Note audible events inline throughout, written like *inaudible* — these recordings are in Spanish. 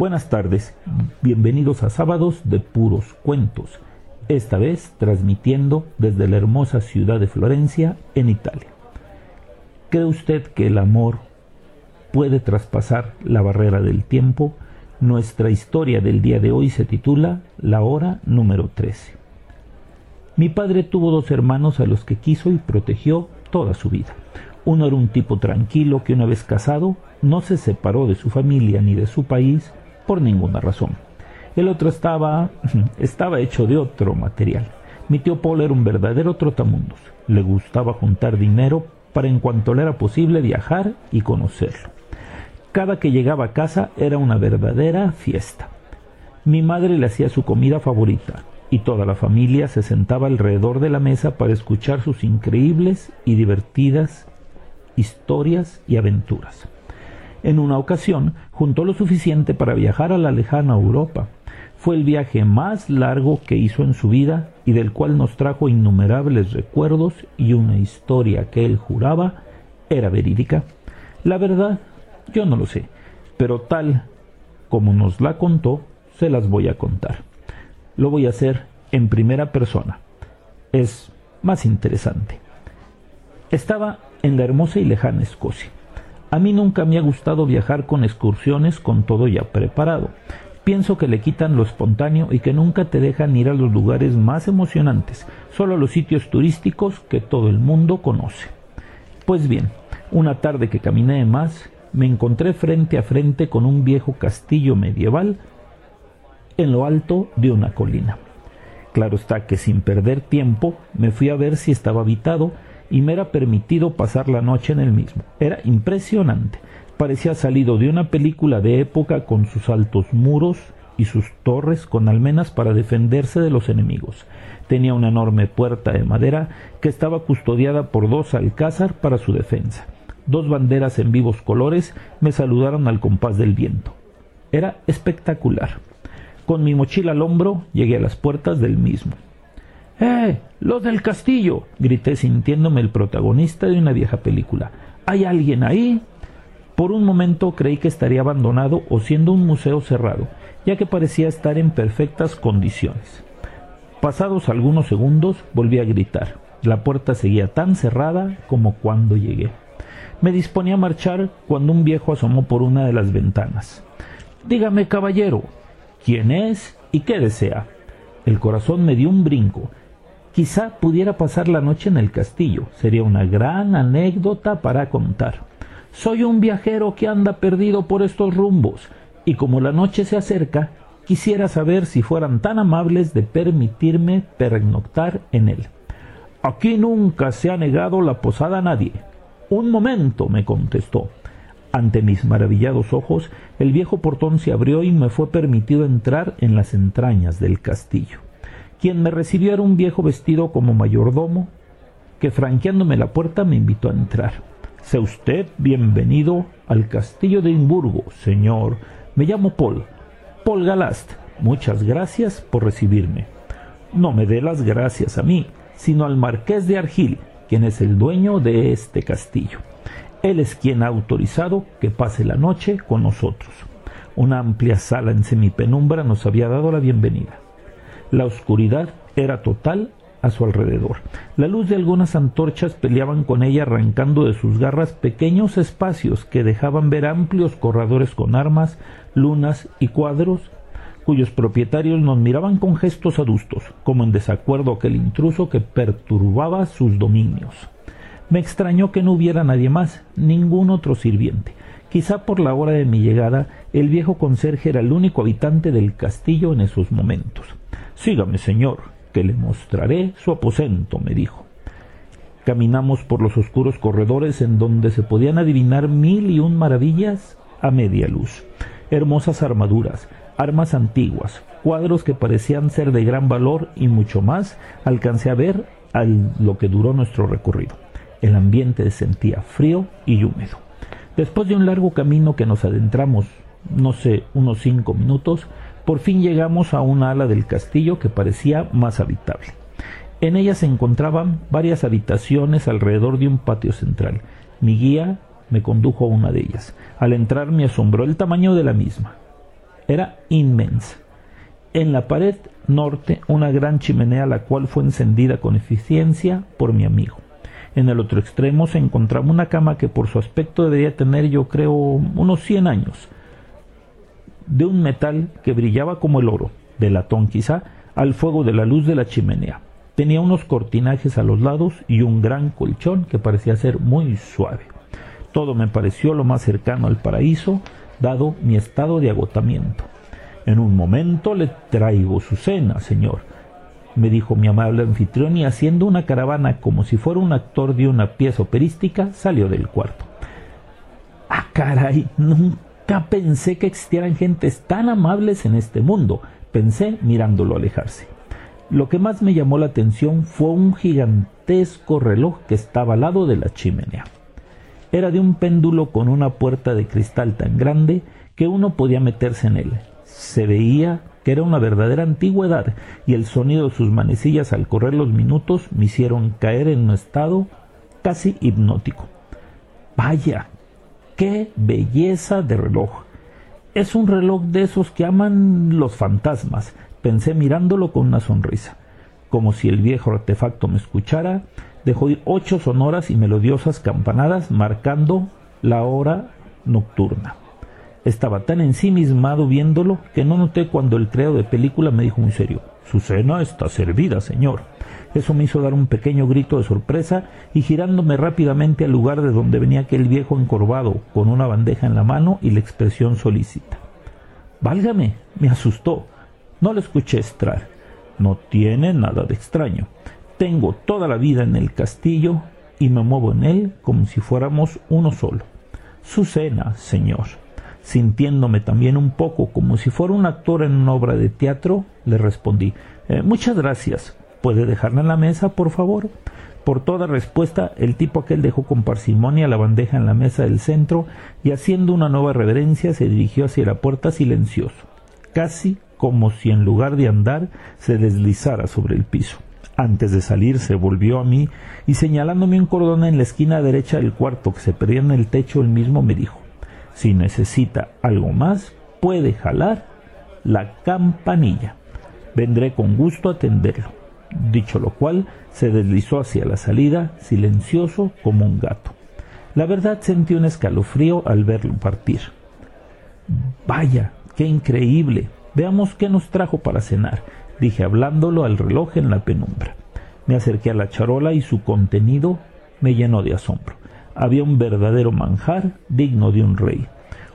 Buenas tardes, bienvenidos a Sábados de Puros Cuentos, esta vez transmitiendo desde la hermosa ciudad de Florencia, en Italia. ¿Cree usted que el amor puede traspasar la barrera del tiempo? Nuestra historia del día de hoy se titula La hora número 13. Mi padre tuvo dos hermanos a los que quiso y protegió toda su vida. Uno era un tipo tranquilo que una vez casado no se separó de su familia ni de su país por ninguna razón. El otro estaba *laughs* estaba hecho de otro material. Mi tío Paul era un verdadero trotamundos. Le gustaba juntar dinero para en cuanto le era posible viajar y conocerlo. Cada que llegaba a casa era una verdadera fiesta. Mi madre le hacía su comida favorita y toda la familia se sentaba alrededor de la mesa para escuchar sus increíbles y divertidas historias y aventuras. En una ocasión juntó lo suficiente para viajar a la lejana Europa. Fue el viaje más largo que hizo en su vida y del cual nos trajo innumerables recuerdos y una historia que él juraba era verídica. La verdad, yo no lo sé, pero tal como nos la contó, se las voy a contar. Lo voy a hacer en primera persona. Es más interesante. Estaba en la hermosa y lejana Escocia. A mí nunca me ha gustado viajar con excursiones con todo ya preparado. Pienso que le quitan lo espontáneo y que nunca te dejan ir a los lugares más emocionantes, solo a los sitios turísticos que todo el mundo conoce. Pues bien, una tarde que caminé más, me encontré frente a frente con un viejo castillo medieval en lo alto de una colina. Claro está que sin perder tiempo me fui a ver si estaba habitado y me era permitido pasar la noche en el mismo. Era impresionante. Parecía salido de una película de época con sus altos muros y sus torres con almenas para defenderse de los enemigos. Tenía una enorme puerta de madera que estaba custodiada por dos alcázar para su defensa. Dos banderas en vivos colores me saludaron al compás del viento. Era espectacular. Con mi mochila al hombro llegué a las puertas del mismo. ¡Eh! ¡Los del castillo! grité sintiéndome el protagonista de una vieja película. ¿Hay alguien ahí? Por un momento creí que estaría abandonado o siendo un museo cerrado, ya que parecía estar en perfectas condiciones. Pasados algunos segundos volví a gritar. La puerta seguía tan cerrada como cuando llegué. Me disponía a marchar cuando un viejo asomó por una de las ventanas. Dígame, caballero, ¿quién es y qué desea? El corazón me dio un brinco Quizá pudiera pasar la noche en el castillo. Sería una gran anécdota para contar. Soy un viajero que anda perdido por estos rumbos, y como la noche se acerca, quisiera saber si fueran tan amables de permitirme pernoctar en él. Aquí nunca se ha negado la posada a nadie. Un momento, me contestó. Ante mis maravillados ojos, el viejo portón se abrió y me fue permitido entrar en las entrañas del castillo. Quien me recibió era un viejo vestido como mayordomo, que franqueándome la puerta me invitó a entrar. Sea usted bienvenido al castillo de Imburgo, señor. Me llamo Paul, Paul Galast. Muchas gracias por recibirme. No me dé las gracias a mí, sino al marqués de Argil, quien es el dueño de este castillo. Él es quien ha autorizado que pase la noche con nosotros. Una amplia sala en semipenumbra nos había dado la bienvenida. La oscuridad era total a su alrededor. La luz de algunas antorchas peleaban con ella arrancando de sus garras pequeños espacios que dejaban ver amplios corredores con armas, lunas y cuadros cuyos propietarios nos miraban con gestos adustos, como en desacuerdo aquel intruso que perturbaba sus dominios. Me extrañó que no hubiera nadie más, ningún otro sirviente. Quizá por la hora de mi llegada, el viejo conserje era el único habitante del castillo en esos momentos. Sígame, señor, que le mostraré su aposento, me dijo. Caminamos por los oscuros corredores en donde se podían adivinar mil y un maravillas a media luz. Hermosas armaduras, armas antiguas, cuadros que parecían ser de gran valor y mucho más alcancé a ver al lo que duró nuestro recorrido. El ambiente se sentía frío y húmedo. Después de un largo camino que nos adentramos, no sé, unos cinco minutos, por fin llegamos a una ala del castillo que parecía más habitable. En ella se encontraban varias habitaciones alrededor de un patio central. Mi guía me condujo a una de ellas. Al entrar me asombró el tamaño de la misma. Era inmensa. En la pared norte una gran chimenea la cual fue encendida con eficiencia por mi amigo. En el otro extremo se encontraba una cama que por su aspecto debería tener yo creo unos 100 años, de un metal que brillaba como el oro, de latón quizá, al fuego de la luz de la chimenea. Tenía unos cortinajes a los lados y un gran colchón que parecía ser muy suave. Todo me pareció lo más cercano al paraíso, dado mi estado de agotamiento. En un momento le traigo su cena, señor, me dijo mi amable anfitrión y haciendo una caravana como si fuera un actor de una pieza operística, salió del cuarto. Ah, caray, nunca pensé que existieran gentes tan amables en este mundo, pensé mirándolo alejarse. Lo que más me llamó la atención fue un gigantesco reloj que estaba al lado de la chimenea. Era de un péndulo con una puerta de cristal tan grande que uno podía meterse en él. Se veía que era una verdadera antigüedad y el sonido de sus manecillas al correr los minutos me hicieron caer en un estado casi hipnótico. Vaya, qué belleza de reloj. Es un reloj de esos que aman los fantasmas, pensé mirándolo con una sonrisa. Como si el viejo artefacto me escuchara, dejó ir ocho sonoras y melodiosas campanadas marcando la hora nocturna. Estaba tan ensimismado viéndolo que no noté cuando el creo de película me dijo muy serio, su cena está servida, señor. Eso me hizo dar un pequeño grito de sorpresa y girándome rápidamente al lugar de donde venía aquel viejo encorvado, con una bandeja en la mano y la expresión solícita. Válgame, me asustó. No lo escuché entrar. No tiene nada de extraño. Tengo toda la vida en el castillo y me muevo en él como si fuéramos uno solo. Su cena, señor. Sintiéndome también un poco como si fuera un actor en una obra de teatro, le respondí eh, Muchas gracias. ¿Puede dejarla en la mesa, por favor? Por toda respuesta, el tipo aquel dejó con parsimonia la bandeja en la mesa del centro y haciendo una nueva reverencia se dirigió hacia la puerta silencioso, casi como si en lugar de andar se deslizara sobre el piso. Antes de salir se volvió a mí y señalándome un cordón en la esquina derecha del cuarto que se perdía en el techo, él mismo me dijo si necesita algo más, puede jalar la campanilla. Vendré con gusto a atenderlo. Dicho lo cual, se deslizó hacia la salida, silencioso como un gato. La verdad sentí un escalofrío al verlo partir. Vaya, qué increíble. Veamos qué nos trajo para cenar, dije hablándolo al reloj en la penumbra. Me acerqué a la charola y su contenido me llenó de asombro había un verdadero manjar digno de un rey.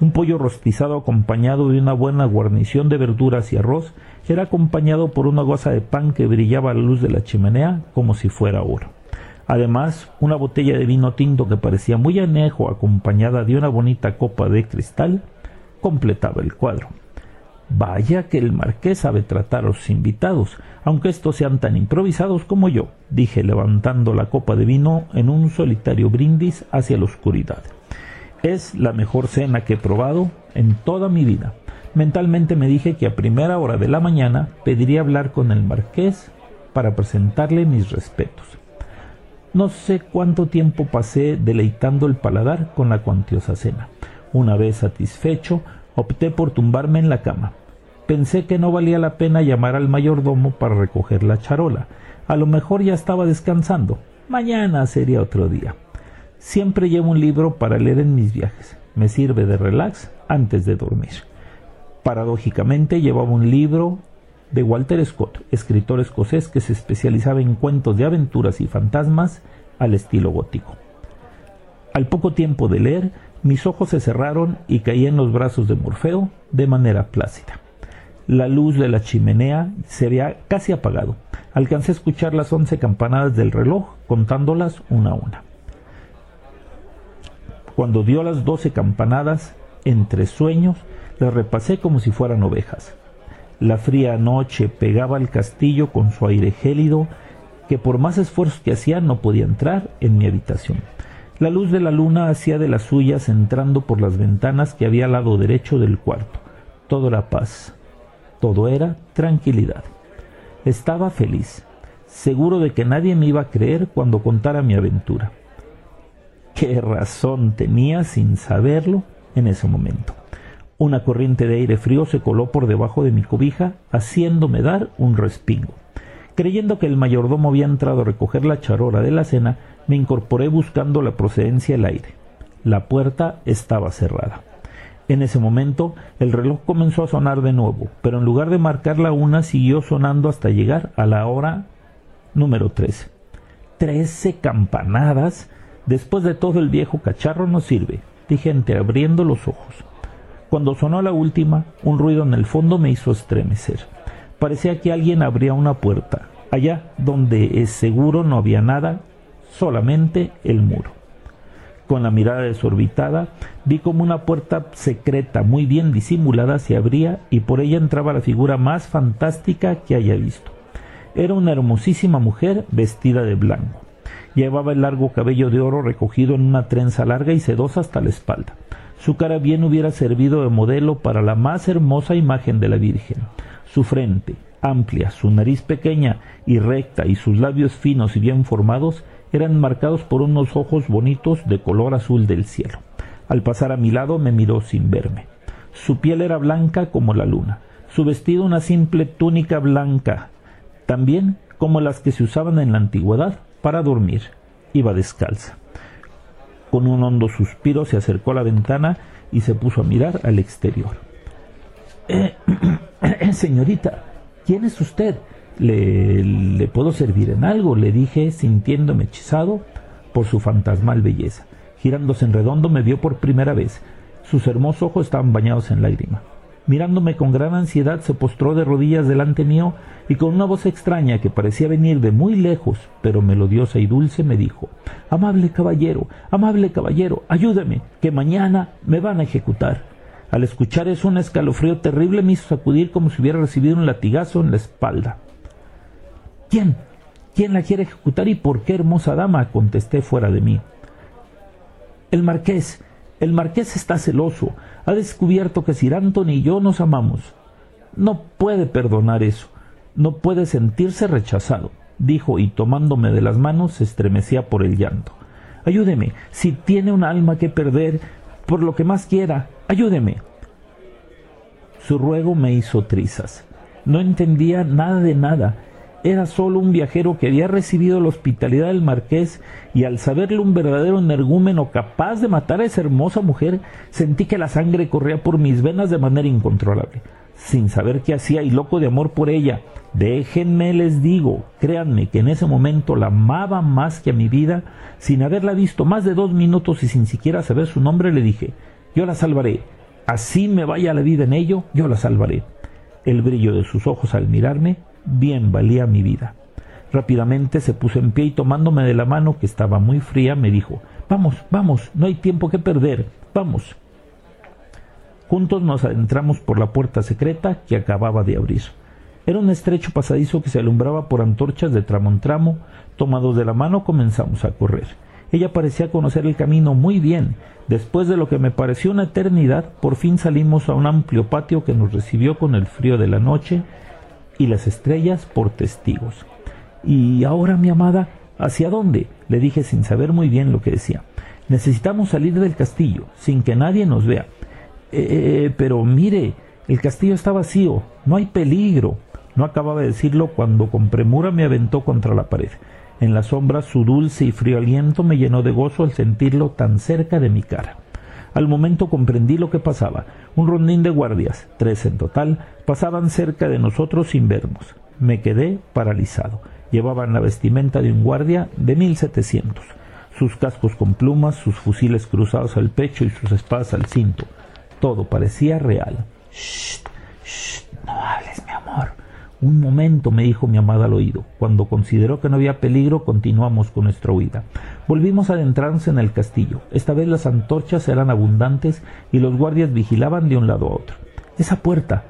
Un pollo rostizado acompañado de una buena guarnición de verduras y arroz era acompañado por una goza de pan que brillaba a la luz de la chimenea como si fuera oro. Además, una botella de vino tinto que parecía muy anejo acompañada de una bonita copa de cristal completaba el cuadro. Vaya que el marqués sabe tratar a los invitados, aunque estos sean tan improvisados como yo, dije levantando la copa de vino en un solitario brindis hacia la oscuridad. Es la mejor cena que he probado en toda mi vida. Mentalmente me dije que a primera hora de la mañana pediría hablar con el marqués para presentarle mis respetos. No sé cuánto tiempo pasé deleitando el paladar con la cuantiosa cena. Una vez satisfecho, opté por tumbarme en la cama. Pensé que no valía la pena llamar al mayordomo para recoger la charola. A lo mejor ya estaba descansando. Mañana sería otro día. Siempre llevo un libro para leer en mis viajes. Me sirve de relax antes de dormir. Paradójicamente llevaba un libro de Walter Scott, escritor escocés que se especializaba en cuentos de aventuras y fantasmas al estilo gótico. Al poco tiempo de leer, mis ojos se cerraron y caí en los brazos de Morfeo de manera plácida. La luz de la chimenea se había casi apagado. Alcancé a escuchar las once campanadas del reloj, contándolas una a una. Cuando dio las doce campanadas, entre sueños, las repasé como si fueran ovejas. La fría noche pegaba al castillo con su aire gélido, que por más esfuerzos que hacía no podía entrar en mi habitación. La luz de la luna hacía de las suyas entrando por las ventanas que había al lado derecho del cuarto. Todo era paz, todo era tranquilidad. Estaba feliz, seguro de que nadie me iba a creer cuando contara mi aventura. ¿Qué razón tenía sin saberlo en ese momento? Una corriente de aire frío se coló por debajo de mi cobija, haciéndome dar un respingo. Creyendo que el mayordomo había entrado a recoger la charola de la cena, me incorporé buscando la procedencia del aire. La puerta estaba cerrada. En ese momento el reloj comenzó a sonar de nuevo, pero en lugar de marcar la una siguió sonando hasta llegar a la hora número trece. Trece campanadas. Después de todo el viejo cacharro no sirve, dije entreabriendo los ojos. Cuando sonó la última, un ruido en el fondo me hizo estremecer. Parecía que alguien abría una puerta, allá donde es seguro no había nada, solamente el muro. Con la mirada desorbitada, vi como una puerta secreta muy bien disimulada se abría y por ella entraba la figura más fantástica que haya visto. Era una hermosísima mujer vestida de blanco. Llevaba el largo cabello de oro recogido en una trenza larga y sedosa hasta la espalda. Su cara bien hubiera servido de modelo para la más hermosa imagen de la Virgen. Su frente, amplia, su nariz pequeña y recta y sus labios finos y bien formados eran marcados por unos ojos bonitos de color azul del cielo. Al pasar a mi lado me miró sin verme. Su piel era blanca como la luna, su vestido una simple túnica blanca, también como las que se usaban en la antigüedad para dormir. Iba descalza. Con un hondo suspiro se acercó a la ventana y se puso a mirar al exterior. Eh, *clears throat* señorita, ¿quién es usted? ¿Le, ¿Le puedo servir en algo? le dije, sintiéndome hechizado por su fantasmal belleza. Girándose en redondo me vio por primera vez. Sus hermosos ojos estaban bañados en lágrima. Mirándome con gran ansiedad, se postró de rodillas delante mío y con una voz extraña que parecía venir de muy lejos, pero melodiosa y dulce, me dijo Amable caballero, amable caballero, ayúdeme, que mañana me van a ejecutar. Al escuchar eso, un escalofrío terrible me hizo sacudir como si hubiera recibido un latigazo en la espalda. ¿Quién? ¿Quién la quiere ejecutar y por qué, hermosa dama? contesté fuera de mí. El marqués, el marqués está celoso. Ha descubierto que Sir Anthony y yo nos amamos. No puede perdonar eso. No puede sentirse rechazado, dijo, y tomándome de las manos se estremecía por el llanto. Ayúdeme, si tiene un alma que perder, por lo que más quiera, ayúdeme. Su ruego me hizo trizas. No entendía nada de nada era solo un viajero que había recibido la hospitalidad del marqués y al saberle un verdadero energúmeno capaz de matar a esa hermosa mujer, sentí que la sangre corría por mis venas de manera incontrolable. Sin saber qué hacía y loco de amor por ella, déjenme les digo, créanme que en ese momento la amaba más que a mi vida, sin haberla visto más de dos minutos y sin siquiera saber su nombre, le dije, yo la salvaré, así me vaya la vida en ello, yo la salvaré. El brillo de sus ojos al mirarme bien valía mi vida. Rápidamente se puso en pie y tomándome de la mano, que estaba muy fría, me dijo Vamos, vamos, no hay tiempo que perder, vamos. Juntos nos adentramos por la puerta secreta que acababa de abrir. Era un estrecho pasadizo que se alumbraba por antorchas de tramo en tramo. Tomados de la mano comenzamos a correr. Ella parecía conocer el camino muy bien. Después de lo que me pareció una eternidad, por fin salimos a un amplio patio que nos recibió con el frío de la noche y las estrellas por testigos. Y ahora, mi amada, ¿hacia dónde? le dije sin saber muy bien lo que decía. Necesitamos salir del castillo, sin que nadie nos vea. Eh, pero mire, el castillo está vacío, no hay peligro. No acababa de decirlo cuando con premura me aventó contra la pared. En la sombra su dulce y frío aliento me llenó de gozo al sentirlo tan cerca de mi cara. Al momento comprendí lo que pasaba. Un rondín de guardias, tres en total, pasaban cerca de nosotros sin vernos. Me quedé paralizado. Llevaban la vestimenta de un guardia de 1700, sus cascos con plumas, sus fusiles cruzados al pecho y sus espadas al cinto. Todo parecía real. Shh, shh, no hables, mi amor, un momento, me dijo mi amada al oído. Cuando consideró que no había peligro, continuamos con nuestra huida. Volvimos a adentrarnos en el castillo. Esta vez las antorchas eran abundantes y los guardias vigilaban de un lado a otro. Esa puerta,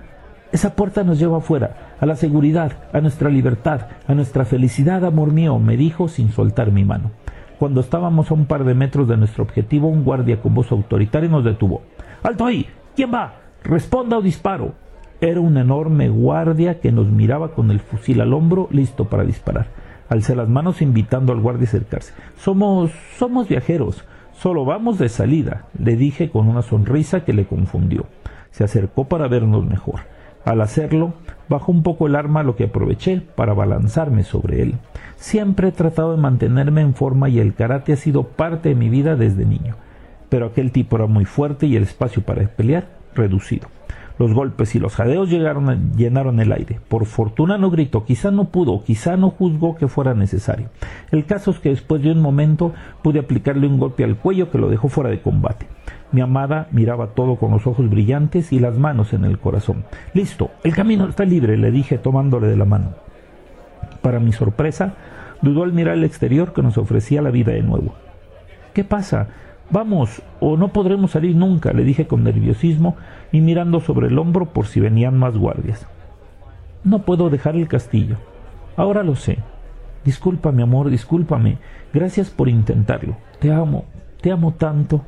esa puerta nos lleva afuera, a la seguridad, a nuestra libertad, a nuestra felicidad, amor mío, me dijo sin soltar mi mano. Cuando estábamos a un par de metros de nuestro objetivo, un guardia con voz autoritaria nos detuvo. ¡Alto ahí! ¿Quién va? Responda o disparo. Era un enorme guardia que nos miraba con el fusil al hombro, listo para disparar. Alcé las manos invitando al guardia a acercarse. Somos. somos viajeros. Solo vamos de salida, le dije con una sonrisa que le confundió. Se acercó para vernos mejor. Al hacerlo, bajó un poco el arma, lo que aproveché para balanzarme sobre él. Siempre he tratado de mantenerme en forma y el karate ha sido parte de mi vida desde niño. Pero aquel tipo era muy fuerte y el espacio para pelear reducido. Los golpes y los jadeos llegaron llenaron el aire. Por fortuna no gritó, quizá no pudo, quizá no juzgó que fuera necesario. El caso es que después de un momento pude aplicarle un golpe al cuello que lo dejó fuera de combate. Mi amada miraba todo con los ojos brillantes y las manos en el corazón. Listo, el camino está libre, le dije tomándole de la mano. Para mi sorpresa, dudó al mirar el exterior que nos ofrecía la vida de nuevo. ¿Qué pasa? Vamos, o no podremos salir nunca, le dije con nerviosismo y mirando sobre el hombro por si venían más guardias. No puedo dejar el castillo. Ahora lo sé. Discúlpame, amor, discúlpame. Gracias por intentarlo. Te amo, te amo tanto.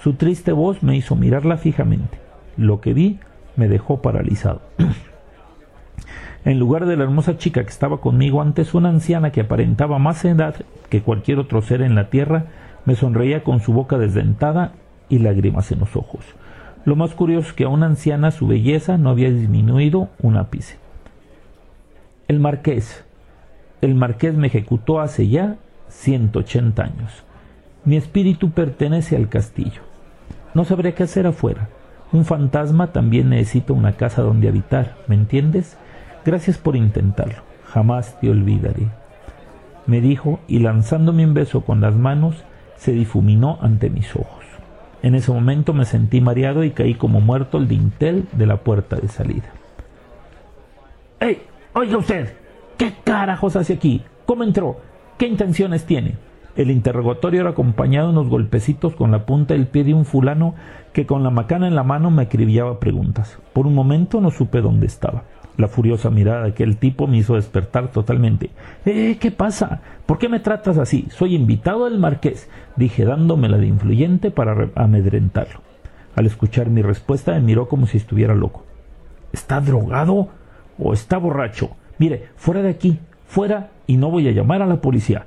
Su triste voz me hizo mirarla fijamente. Lo que vi me dejó paralizado. *clears throat* en lugar de la hermosa chica que estaba conmigo antes, una anciana que aparentaba más edad que cualquier otro ser en la tierra, me sonreía con su boca desdentada y lágrimas en los ojos. Lo más curioso es que a una anciana su belleza no había disminuido un ápice. El marqués. El marqués me ejecutó hace ya 180 años. Mi espíritu pertenece al castillo. No sabría qué hacer afuera. Un fantasma también necesita una casa donde habitar, ¿me entiendes? Gracias por intentarlo. Jamás te olvidaré. Me dijo y lanzándome un beso con las manos, se difuminó ante mis ojos. En ese momento me sentí mareado y caí como muerto al dintel de la puerta de salida. ¡Ey! Oiga usted, ¿qué carajos hace aquí? ¿Cómo entró? ¿Qué intenciones tiene? El interrogatorio era acompañado de unos golpecitos con la punta del pie de un fulano que con la macana en la mano me acribillaba preguntas. Por un momento no supe dónde estaba. La furiosa mirada de aquel tipo me hizo despertar totalmente. ¿Eh? ¿Qué pasa? ¿Por qué me tratas así? Soy invitado del marqués, dije dándomela de influyente para amedrentarlo. Al escuchar mi respuesta me miró como si estuviera loco. ¿Está drogado o está borracho? Mire, fuera de aquí, fuera y no voy a llamar a la policía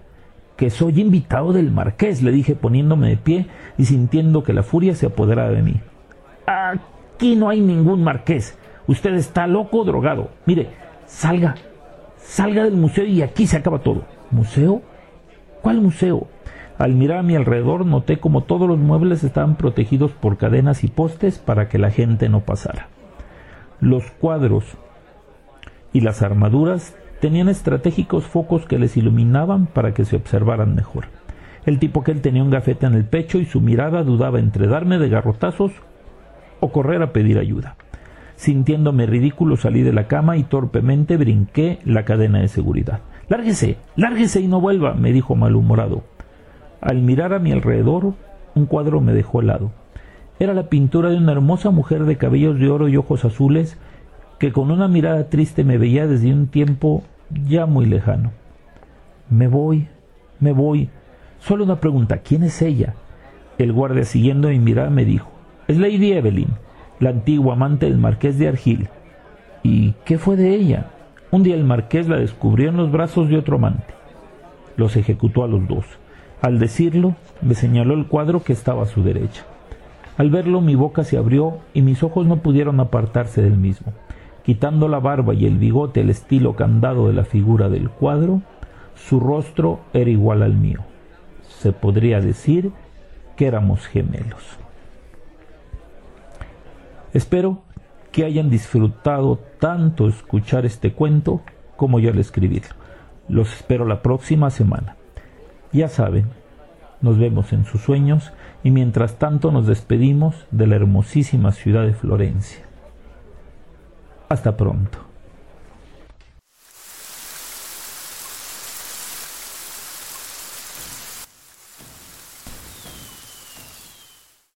que soy invitado del marqués, le dije poniéndome de pie y sintiendo que la furia se apoderaba de mí. Aquí no hay ningún marqués. Usted está loco drogado. Mire, salga, salga del museo y aquí se acaba todo. ¿Museo? ¿Cuál museo? Al mirar a mi alrededor noté como todos los muebles estaban protegidos por cadenas y postes para que la gente no pasara. Los cuadros y las armaduras Tenían estratégicos focos que les iluminaban para que se observaran mejor. El tipo que él tenía un gafete en el pecho y su mirada dudaba entre darme de garrotazos o correr a pedir ayuda. Sintiéndome ridículo salí de la cama y torpemente brinqué la cadena de seguridad. Lárguese, lárguese y no vuelva, me dijo malhumorado. Al mirar a mi alrededor, un cuadro me dejó helado. Era la pintura de una hermosa mujer de cabellos de oro y ojos azules que con una mirada triste me veía desde un tiempo ya muy lejano. Me voy, me voy. Solo una pregunta, ¿quién es ella? El guardia siguiendo mi mirada me dijo, es Lady Evelyn, la antigua amante del marqués de Argil. ¿Y qué fue de ella? Un día el marqués la descubrió en los brazos de otro amante. Los ejecutó a los dos. Al decirlo, me señaló el cuadro que estaba a su derecha. Al verlo mi boca se abrió y mis ojos no pudieron apartarse del mismo. Quitando la barba y el bigote al estilo candado de la figura del cuadro, su rostro era igual al mío. Se podría decir que éramos gemelos. Espero que hayan disfrutado tanto escuchar este cuento como yo al escribirlo. Los espero la próxima semana. Ya saben, nos vemos en sus sueños y mientras tanto nos despedimos de la hermosísima ciudad de Florencia. Hasta pronto.